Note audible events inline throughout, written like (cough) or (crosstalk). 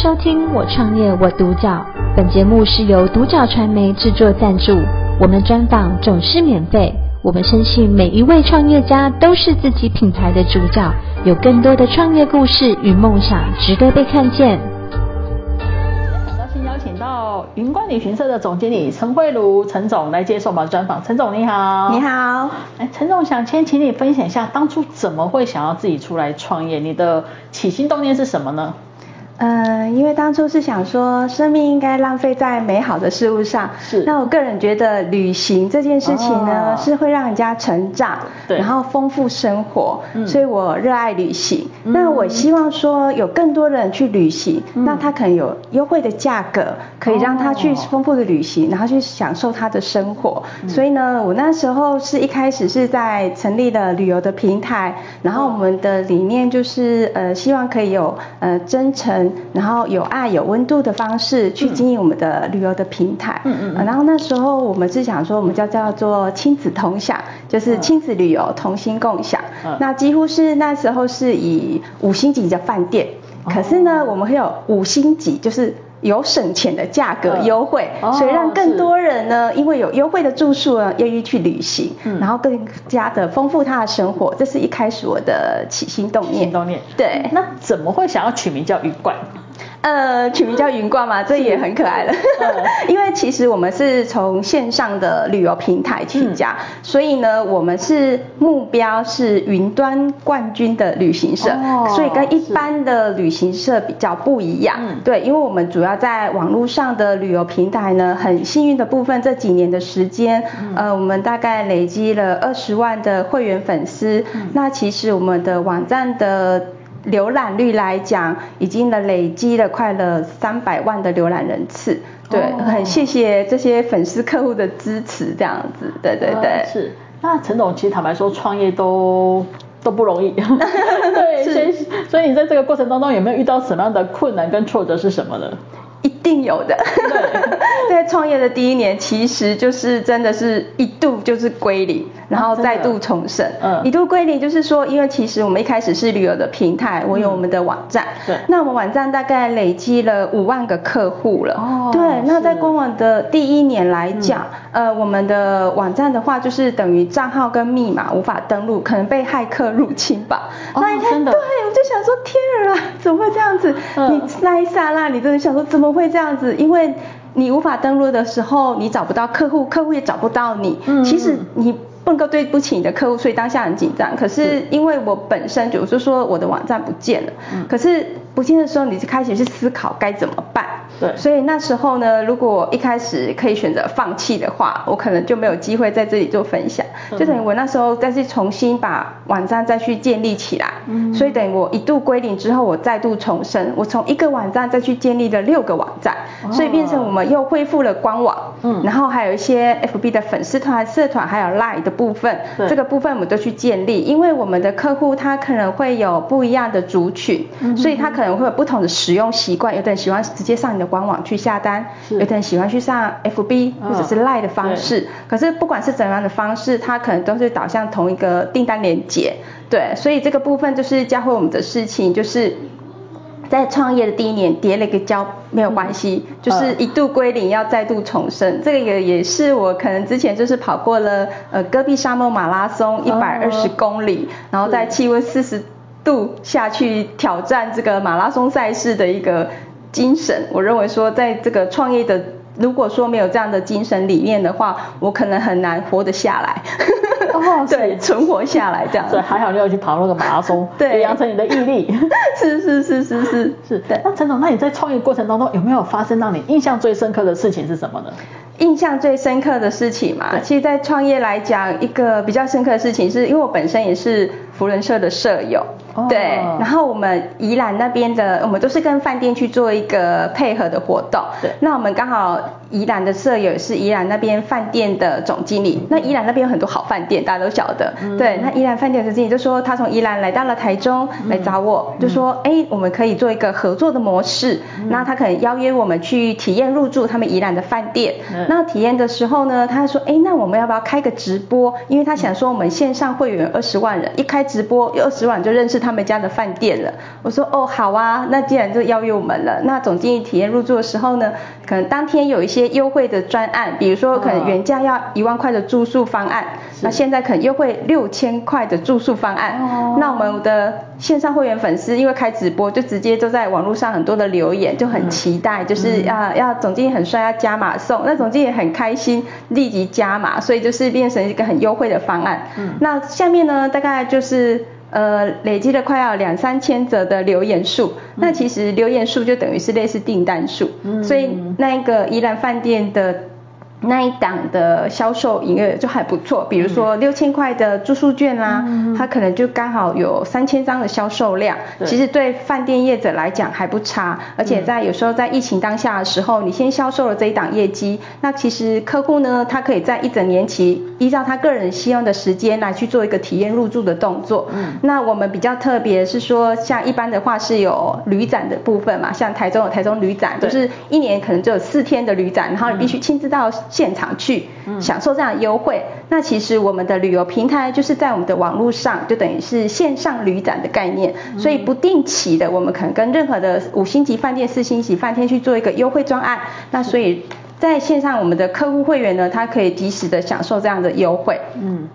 收听我创业我独角，本节目是由独角传媒制作赞助，我们专访总是免费。我们相信每一位创业家都是自己品牌的主角，有更多的创业故事与梦想值得被看见。很高兴邀请到云观旅行社的总经理陈慧如陈总来接受我们的专访。陈总你好，你好。哎，陈总想先请你分享一下，当初怎么会想要自己出来创业？你的起心动念是什么呢？嗯，因为当初是想说，生命应该浪费在美好的事物上。是。那我个人觉得，旅行这件事情呢，哦、是会让人家成长，对，然后丰富生活。嗯。所以我热爱旅行。嗯。那我希望说，有更多人去旅行，嗯、那他可能有优惠的价格，可以让他去丰富的旅行，哦、然后去享受他的生活。嗯。所以呢，我那时候是一开始是在成立了旅游的平台，然后我们的理念就是，呃，希望可以有呃真诚。然后有爱有温度的方式去经营我们的旅游的平台。嗯嗯，嗯。然后那时候我们是想说，我们叫叫做亲子同享，就是亲子旅游同心共享。嗯。那几乎是那时候是以五星级的饭店，可是呢，我们会有五星级，就是。有省钱的价格优惠，嗯，所以让更多人呢，因为有优惠的住宿呢，愿意去旅行，嗯，然后更加的丰富他的生活。这是一开始我的起心动念。起心动念。对。那怎么会想要取名叫云观？呃，取名叫云冠嘛，这也很可爱了。(laughs) 因为其实我们是从线上的旅游平台起家，嗯，所以呢，我们是目标是云端冠军的旅行社，哦，所以跟一般的旅行社比较不一样。对，因为我们主要在网络上的旅游平台呢，很幸运的部分，这几年的时间，嗯，呃，我们大概累积了二十万的会员粉丝，嗯。那其实我们的网站的。浏览率来讲，已经的累积了快了三百万的浏览人次，对，哦、很谢谢这些粉丝客户的支持，这样子，对对对。呃、是，那陈总其实坦白说，创业都都不容易，(laughs) 对，所以所以你在这个过程当中有没有遇到什么样的困难跟挫折是什么呢？一定有的。在创业的第一年，其实就是真的是一度就是归零，然后再度重生。嗯，一度归零就是说，因为其实我们一开始是旅游的平台，我有我们的网站。对。那我们网站大概累积了五万个客户了。哦。对。那在官网的第一年来讲，呃，我们的网站的话，就是等于账号跟密码无法登录，可能被骇客入侵吧。哦，真的。对，我就想说，天啊，怎么会这样子？你那一刹那，你真的想说，怎么会这样子？因为你无法登录的时候，你找不到客户，客户也找不到你。嗯，其实你不能够对不起你的客户，所以当下很紧张。可是因为我本身就是说我的网站不见了，嗯，可是不见的时候，你就开始去思考该怎么办。对，所以那时候呢，如果一开始可以选择放弃的话，我可能就没有机会在这里做分享。就等于我那时候再去重新把网站再去建立起来。嗯，所以等于我一度归零之后，我再度重生。我从一个网站再去建立了六个网站，所以变成我们又恢复了官网。嗯，然后还有一些 FB 的粉丝团、社团，还有 Line 的部分。这个部分我们都去建立，因为我们的客户他可能会有不一样的族群，所以他可能会有不同的使用习惯。有的人喜欢直接上你的。官网去下单，有的人喜欢去上 FB 或者是 Line 的方式，哦，可是不管是怎样的方式，它可能都是导向同一个订单连接，对，所以这个部分就是教会我们的事情，就是在创业的第一年跌了一个跤没有关系，嗯，就是一度归零要再度重生，这个也也是我可能之前就是跑过了呃戈壁沙漠马拉松一百二十公里，哦，然后在气温四十度下去挑战这个马拉松赛事的一个。精神，我认为说，在这个创业的，如果说没有这样的精神理念的话，我可能很难活得下来。哦，(laughs) 对，存活下来这样。对，还好你有去跑那个马拉松，对，养成你的毅力。(laughs) 是是是是是。是。对，那陈总，那你在创业过程当中有没有发生让你印象最深刻的事情是什么呢？印象最深刻的事情嘛，其实，在创业来讲，一个比较深刻的事情，是因为我本身也是扶轮社的社友，哦，对，然后我们宜兰那边的，我们都是跟饭店去做一个配合的活动，对，那我们刚好宜兰的舍友，是宜兰那边饭店的总经理。那宜兰那边有很多好饭店，大家都晓得。嗯、对，那宜兰饭店总经理就说，他从宜兰来到了台中来找我，嗯、就说，哎、欸，我们可以做一个合作的模式。嗯、那他可能邀约我们去体验入住他们宜兰的饭店。嗯、那体验的时候呢，他说，哎、欸，那我们要不要开个直播？因为他想说，我们线上会员二十万人，一开直播有二十万就认识他们家的饭店了。我说，哦，好啊，那既然就邀约我们了，那总经理体验入住的时候呢，可能当天有一些优惠的专案，比如说可能原价要一万块的住宿方案，哦、那现在可能优惠六千块的住宿方案。哦、那我们的线上会员粉丝因为开直播，就直接都在网络上很多的留言，就很期待，嗯、就是要、嗯、要总经理很帅要加码送，那总经理很开心立即加码，所以就是变成一个很优惠的方案。嗯，那下面呢大概就是。呃，累积了快要两三千则的留言数，嗯、那其实留言数就等于是类似订单数，嗯、所以那一个宜兰饭店的。那一档的销售营业额就还不错，比如说六千块的住宿券啦，嗯、它可能就刚好有三千张的销售量，其实对饭店业者来讲还不差，而且在有时候在疫情当下的时候，你先销售了这一档业绩，那其实客户呢，他可以在一整年期依照他个人希望的时间来去做一个体验入住的动作。嗯，那我们比较特别是说，像一般的话是有旅展的部分嘛，像台中有台中旅展，就是一年可能只有四天的旅展，然后你必须亲自到。现场去享受这样的优惠，嗯、那其实我们的旅游平台就是在我们的网络上，就等于是线上旅展的概念，嗯、所以不定期的，我们可能跟任何的五星级饭店、四星级饭店去做一个优惠专案，那所以在线上我们的客户会员呢，他可以及时的享受这样的优惠。嗯，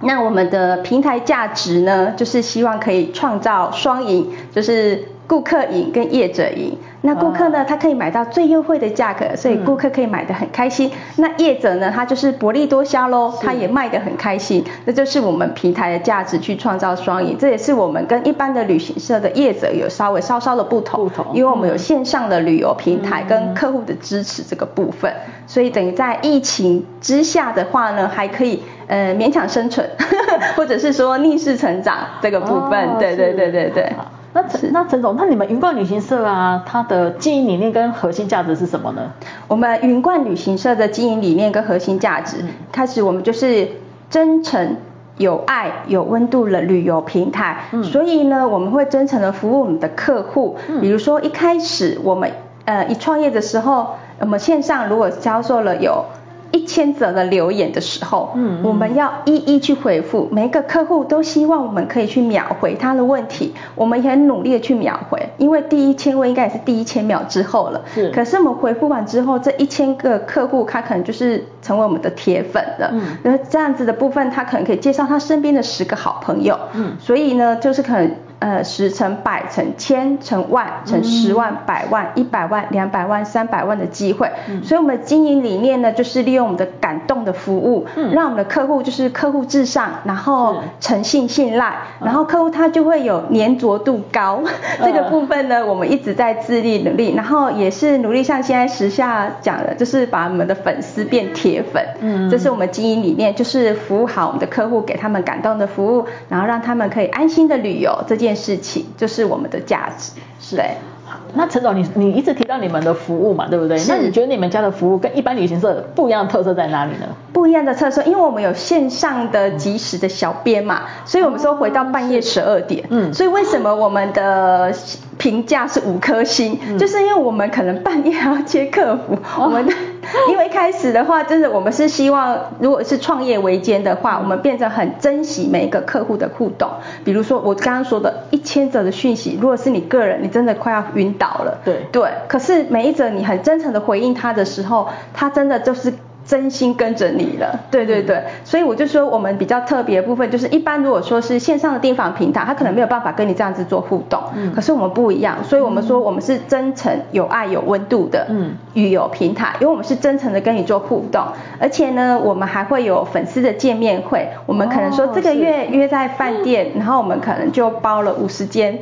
那我们的平台价值呢，就是希望可以创造双赢，就是。顾客赢跟业者赢，那顾客呢，他可以买到最优惠的价格，所以顾客可以买得很开心。那业者呢，他就是薄利多销喽，他也卖得很开心。这就是我们平台的价值，去创造双赢。这也是我们跟一般的旅行社的业者有稍微稍稍的不同，不同，因为我们有线上的旅游平台跟客户的支持这个部分，所以等于在疫情之下的话呢，还可以呃勉强生存，(laughs) 或者是说逆势成长这个部分。对对对对对。那陈那陈总，那你们云冠旅行社啊，它的经营理念跟核心价值是什么呢？我们云冠旅行社的经营理念跟核心价值，嗯、开始我们就是真诚、有爱、有温度的旅游平台。嗯、所以呢，我们会真诚的服务我们的客户。嗯、比如说一开始我们呃一创业的时候，我们线上如果销售了有。一千则的留言的时候，嗯，嗯，我们要一一去回复，每一个客户都希望我们可以去秒回他的问题，我们也很努力的去秒回，因为第一千位应该也是第一千秒之后了，是。可是我们回复完之后，这一千个客户他可能就是成为我们的铁粉了，嗯，然后这样子的部分，他可能可以介绍他身边的十个好朋友，嗯，所以呢，就是可能。呃，十乘百乘千乘万乘十万百万一百万两百万三百万的机会，嗯、所以我们的经营理念呢，就是利用我们的感动的服务，嗯、让我们的客户就是客户至上，然后诚信信赖，然后客户他就会有粘着度高。嗯、(laughs) 这个部分呢，我们一直在致力努力，然后也是努力像现在时下讲的，就是把我们的粉丝变铁粉。嗯，这是我们经营理念，就是服务好我们的客户，给他们感动的服务，然后让他们可以安心的旅游。这件。件事情就是我们的价值，是对。那陈总，你你一直提到你们的服务嘛，对不对？是那你觉得你们家的服务跟一般旅行社不一样的特色在哪里呢？不一样的特色，因为我们有线上的及时的小编嘛，所以我们说回到半夜十二点，嗯，所以为什么我们的评价是五颗星？嗯、就是因为我们可能半夜还要接客服，哦、我们的。(laughs) 因为一开始的话，真的我们是希望，如果是创业维艰的话，我们变成很珍惜每一个客户的互动。比如说我刚刚说的一千则的讯息，如果是你个人，你真的快要晕倒了。对对，可是每一则你很真诚的回应他的时候，他真的就是。真心跟着你了，对对对，所以我就说我们比较特别的部分就是，一般如果说是线上的订房平台，他可能没有办法跟你这样子做互动，嗯，可是我们不一样，所以我们说我们是真诚、有爱、有温度的，嗯，旅游平台，因为我们是真诚的跟你做互动，而且呢，我们还会有粉丝的见面会，我们可能说这个月约在饭店，然后我们可能就包了五十间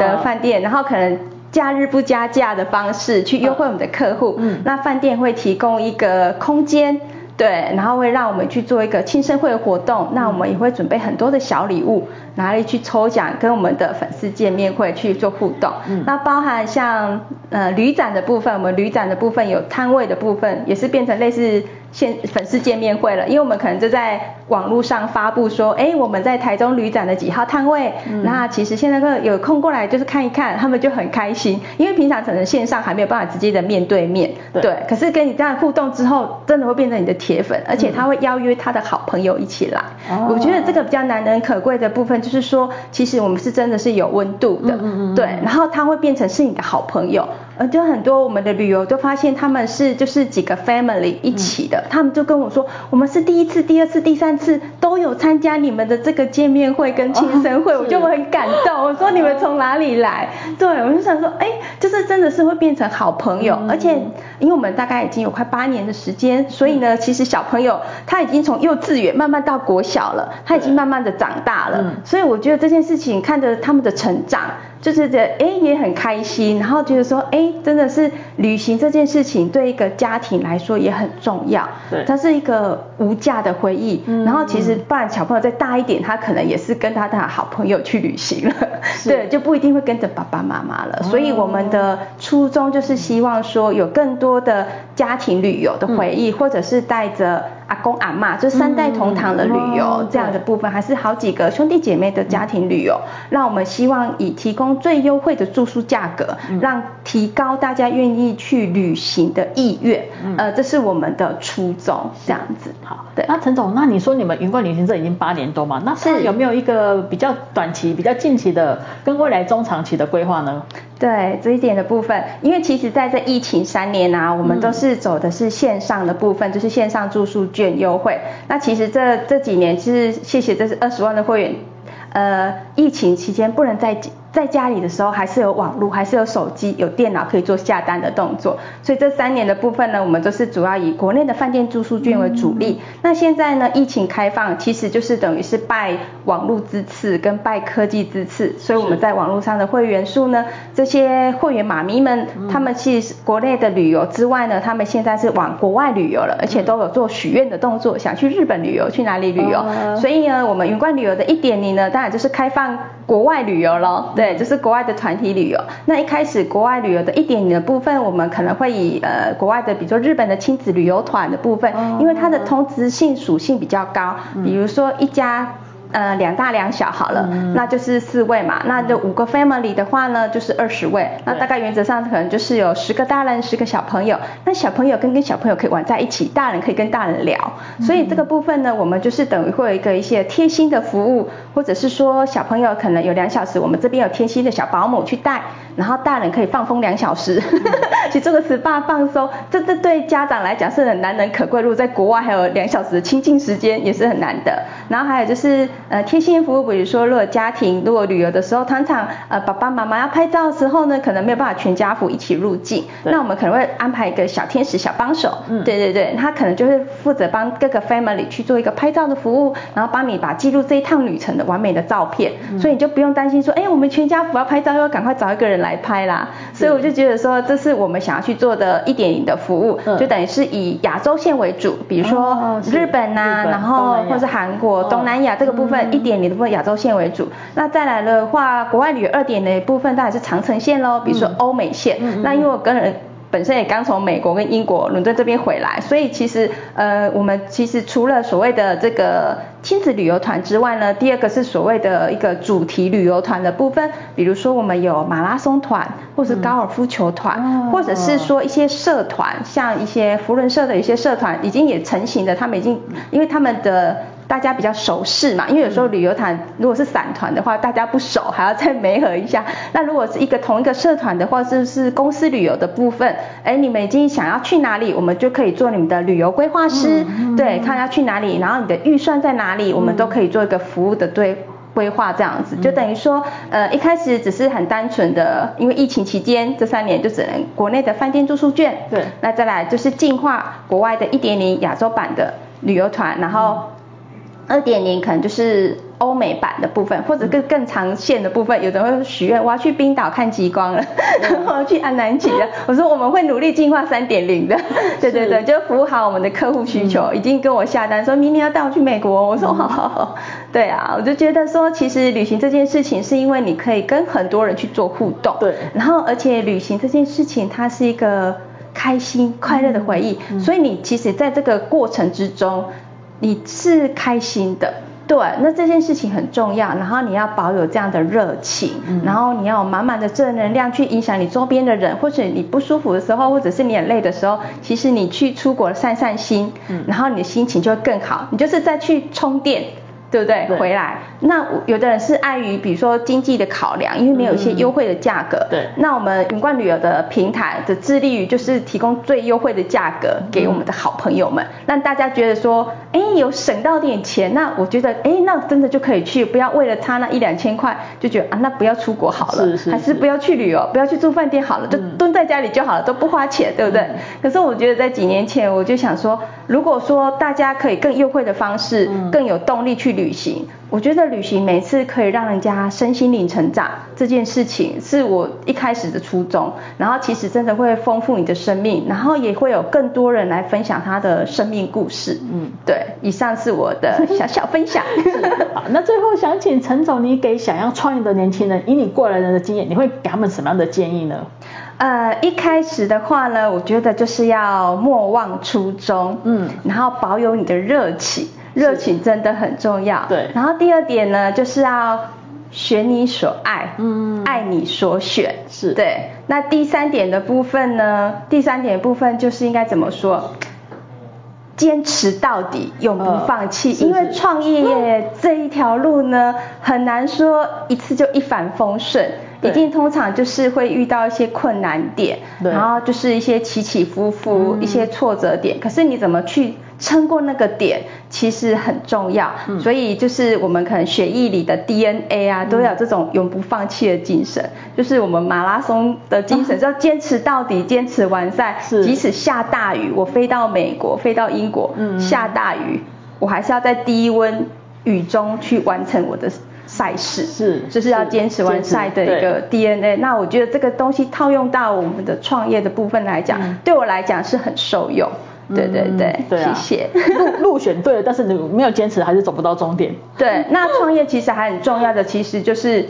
的饭店，然后可能。假日不加价的方式去优惠我们的客户，嗯，那饭店会提供一个空间。对，然后会让我们去做一个庆生会的活动，那我们也会准备很多的小礼物，拿来去抽奖，跟我们的粉丝见面会去做互动。嗯，那包含像呃旅展的部分，我们旅展的部分有摊位的部分，也是变成类似。现粉丝见面会了，因为我们可能就在网络上发布说，哎，我们在台中旅展的几号摊位，嗯、那其实现在个有空过来就是看一看，他们就很开心，因为平常可能线上还没有办法直接的面对面，对，对可是跟你这样互动之后，真的会变成你的铁粉，而且他会邀约他的好朋友一起来，嗯、我觉得这个比较难能可贵的部分就是说，其实我们是真的是有温度的，对，然后他会变成是你的好朋友。呃，就很多我们的旅游都发现他们是就是几个 family 一起的，嗯、他们就跟我说，我们是第一次、第二次、第三次都有参加你们的这个见面会跟庆生会，哦、我就很感动。我说你们从哪里来？哦、对，我就想说，哎，就是真的是会变成好朋友，嗯、而且因为我们大概已经有快八年的时间，所以呢，其实小朋友他已经从幼稚园慢慢到国小了，他已经慢慢的长大了，嗯、所以我觉得这件事情看着他们的成长。就是觉得哎也很开心，然后觉得说哎真的是旅行这件事情对一个家庭来说也很重要，对，它是一个无价的回忆。嗯、然后其实不然小朋友再大一点，他可能也是跟他的好朋友去旅行了，是 (laughs) 对，就不一定会跟着爸爸妈妈了。哦、所以我们的初衷就是希望说有更多的家庭旅游的回忆，嗯、或者是带着。阿公阿妈就三代同堂的旅游、嗯、这样的部分，还是好几个兄弟姐妹的家庭旅游，让我们希望以提供最优惠的住宿价格，嗯、让提高大家愿意去旅行的意愿。嗯、呃，这是我们的初衷，这样子。好，对。那陈总，那你说你们云冠旅行社已经八年多嘛？那是有没有一个比较短期、比较近期的，跟未来中长期的规划呢？对这一点的部分，因为其实在这疫情三年啊，我们都是走的是线上的部分，就是线上住宿券优惠。那其实这这几年，其实谢谢这是二十万的会员，呃，疫情期间不能再。在家里的时候还是有网络，还是有手机、有电脑可以做下单的动作。所以这三年的部分呢，我们都是主要以国内的饭店住宿券为主力。嗯、那现在呢，疫情开放，其实就是等于是拜网络之赐跟拜科技之赐。所以我们在网络上的会员数呢，这些会员妈咪们，嗯、他们其实国内的旅游之外呢，他们现在是往国外旅游了，而且都有做许愿的动作，想去日本旅游，去哪里旅游。哦、所以呢，我们云冠旅游的一点零呢，当然就是开放国外旅游咯。对，就是国外的团体旅游。那一开始国外旅游的一点零的部分，我们可能会以呃国外的，比如说日本的亲子旅游团的部分，因为它的通知性属性比较高，比如说一家。呃，两大两小好了，嗯、那就是四位嘛。那就五个 family 的话呢，就是二十位。那大概原则上可能就是有十个大人，十个小朋友。那小朋友跟跟小朋友可以玩在一起，大人可以跟大人聊。嗯、所以这个部分呢，我们就是等于会有一个一些贴心的服务，或者是说小朋友可能有两小时，我们这边有贴心的小保姆去带，然后大人可以放风两小时，嗯、(laughs) 去做个 SPA 放松。这这对家长来讲是很难能可贵，如果在国外还有两小时的亲近时间也是很难的。然后还有就是。呃，贴心服务，比如说，如果家庭如果旅游的时候，常常呃爸爸妈妈要拍照的时候呢，可能没有办法全家福一起入境，那我们可能会安排一个小天使小帮手，嗯，对对对，他可能就是负责帮各个 family 去做一个拍照的服务，然后帮你把记录这一趟旅程的完美的照片，嗯、所以你就不用担心说，哎，我们全家福要拍照，又要赶快找一个人来拍啦，所以我就觉得说，这是我们想要去做的一点零的服务，嗯、就等于是以亚洲线为主，比如说日本呐、然后或是韩国、东南亚这个部分。一点零的部分亚洲线为主，那再来的话，国外旅游二点零的部分当然是长城线喽，比如说欧美线。嗯、那因为我个人本身也刚从美国跟英国伦敦这边回来，所以其实呃，我们其实除了所谓的这个亲子旅游团之外呢，第二个是所谓的一个主题旅游团的部分，比如说我们有马拉松团，或是高尔夫球团，嗯、或者是说一些社团，像一些福伦社的一些社团已经也成型的，他们已经因为他们的。大家比较熟识嘛，因为有时候旅游团如果是散团的话，大家不熟还要再媒合一下。(laughs) 那如果是一个同一个社团的话，是不是公司旅游的部分？哎，你们已经想要去哪里，我们就可以做你们的旅游规划师，嗯、对，看要去哪里，然后你的预算在哪里，我们都可以做一个服务的对规划这样子。就等于说，呃，一开始只是很单纯的，因为疫情期间这三年就只能国内的饭店住宿券，对，那再来就是进化国外的一点零亚洲版的旅游团，然后。二点零可能就是欧美版的部分，或者更更长线的部分。有的人会许愿，我要去冰岛看极光了，(laughs) 我要去安南极了。(laughs) 我说我们会努力进化三点零的，(laughs) 对对对，就服务好我们的客户需求。已经跟我下单，说明年要带我去美国。我说好好好，对啊，我就觉得说，其实旅行这件事情是因为你可以跟很多人去做互动，对，然后而且旅行这件事情它是一个开心快乐的回忆，所以你其实在这个过程之中。你是开心的，对，那这件事情很重要，然后你要保有这样的热情，嗯、然后你要有满满的正能量去影响你周边的人，或者你不舒服的时候，或者是你很累的时候，其实你去出国散散心，嗯、然后你的心情就会更好，你就是再去充电。对不对？对回来，那有的人是碍于比如说经济的考量，因为没有一些优惠的价格。对、嗯。那我们云冠旅游的平台的致力于就是提供最优惠的价格给我们的好朋友们，嗯、让大家觉得说，哎，有省到点钱，那我觉得，哎，那真的就可以去，不要为了差那一两千块就觉得啊，那不要出国好了，是是是还是不要去旅游，不要去住饭店好了，就蹲在家里就好了，都不花钱，对不对？嗯、可是我觉得在几年前，我就想说，如果说大家可以更优惠的方式，嗯、更有动力去旅行。我觉得旅行每次可以让人家身心灵成长这件事情，是我一开始的初衷。然后其实真的会丰富你的生命，然后也会有更多人来分享他的生命故事。嗯，对。以上是我的小小分享。(laughs) 好，那最后想请陈总，你给想要创业的年轻人，以你过来人的经验，你会给他们什么样的建议呢？呃，一开始的话呢，我觉得就是要莫忘初衷，嗯，然后保有你的热情。热情真的很重要。对。然后第二点呢，就是要选你所爱，嗯，爱你所选。是。对。那第三点的部分呢？第三点的部分就是应该怎么说？坚持到底，永不放弃。呃、因为创业这一条路呢，很难说一次就一帆风顺，对一定通常就是会遇到一些困难点，对然后就是一些起起伏伏，嗯、一些挫折点。可是你怎么去？撑过那个点其实很重要，嗯、所以就是我们可能血液里的 DNA 啊，都要有这种永不放弃的精神，嗯、就是我们马拉松的精神，要坚持到底，坚持完赛，即使下大雨，我飞到美国，飞到英国，嗯、下大雨，我还是要在低温雨中去完成我的赛事，是，就是要坚持完赛的一个 DNA。那我觉得这个东西套用到我们的创业的部分来讲，嗯、对我来讲是很受用。对对对，对啊、谢谢。路路选对了，但是你没有坚持，还是走不到终点。对，那创业其实还很重要的，其实就是，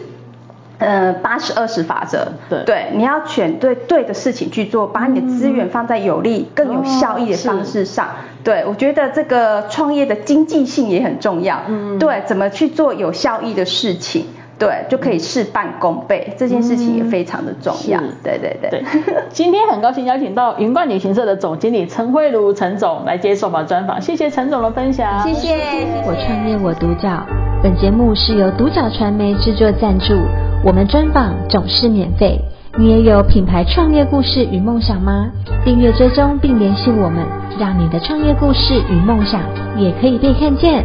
呃，八十二十法则。对，对，你要选对对的事情去做，把你的资源放在有利、嗯、更有效益的方式上。哦、对，我觉得这个创业的经济性也很重要。嗯。对，怎么去做有效益的事情？对，就可以事半功倍，这件事情也非常的重要。嗯、对对对。对 (laughs) 今天很高兴邀请到云冠旅行社的总经理陈慧茹陈总来接受我们专访，谢谢陈总的分享。谢谢。我创业我独角，本节目是由独角传媒制作赞助，我们专访总是免费。你也有品牌创业故事与梦想吗？订阅追踪并联系我们，让你的创业故事与梦想也可以被看见。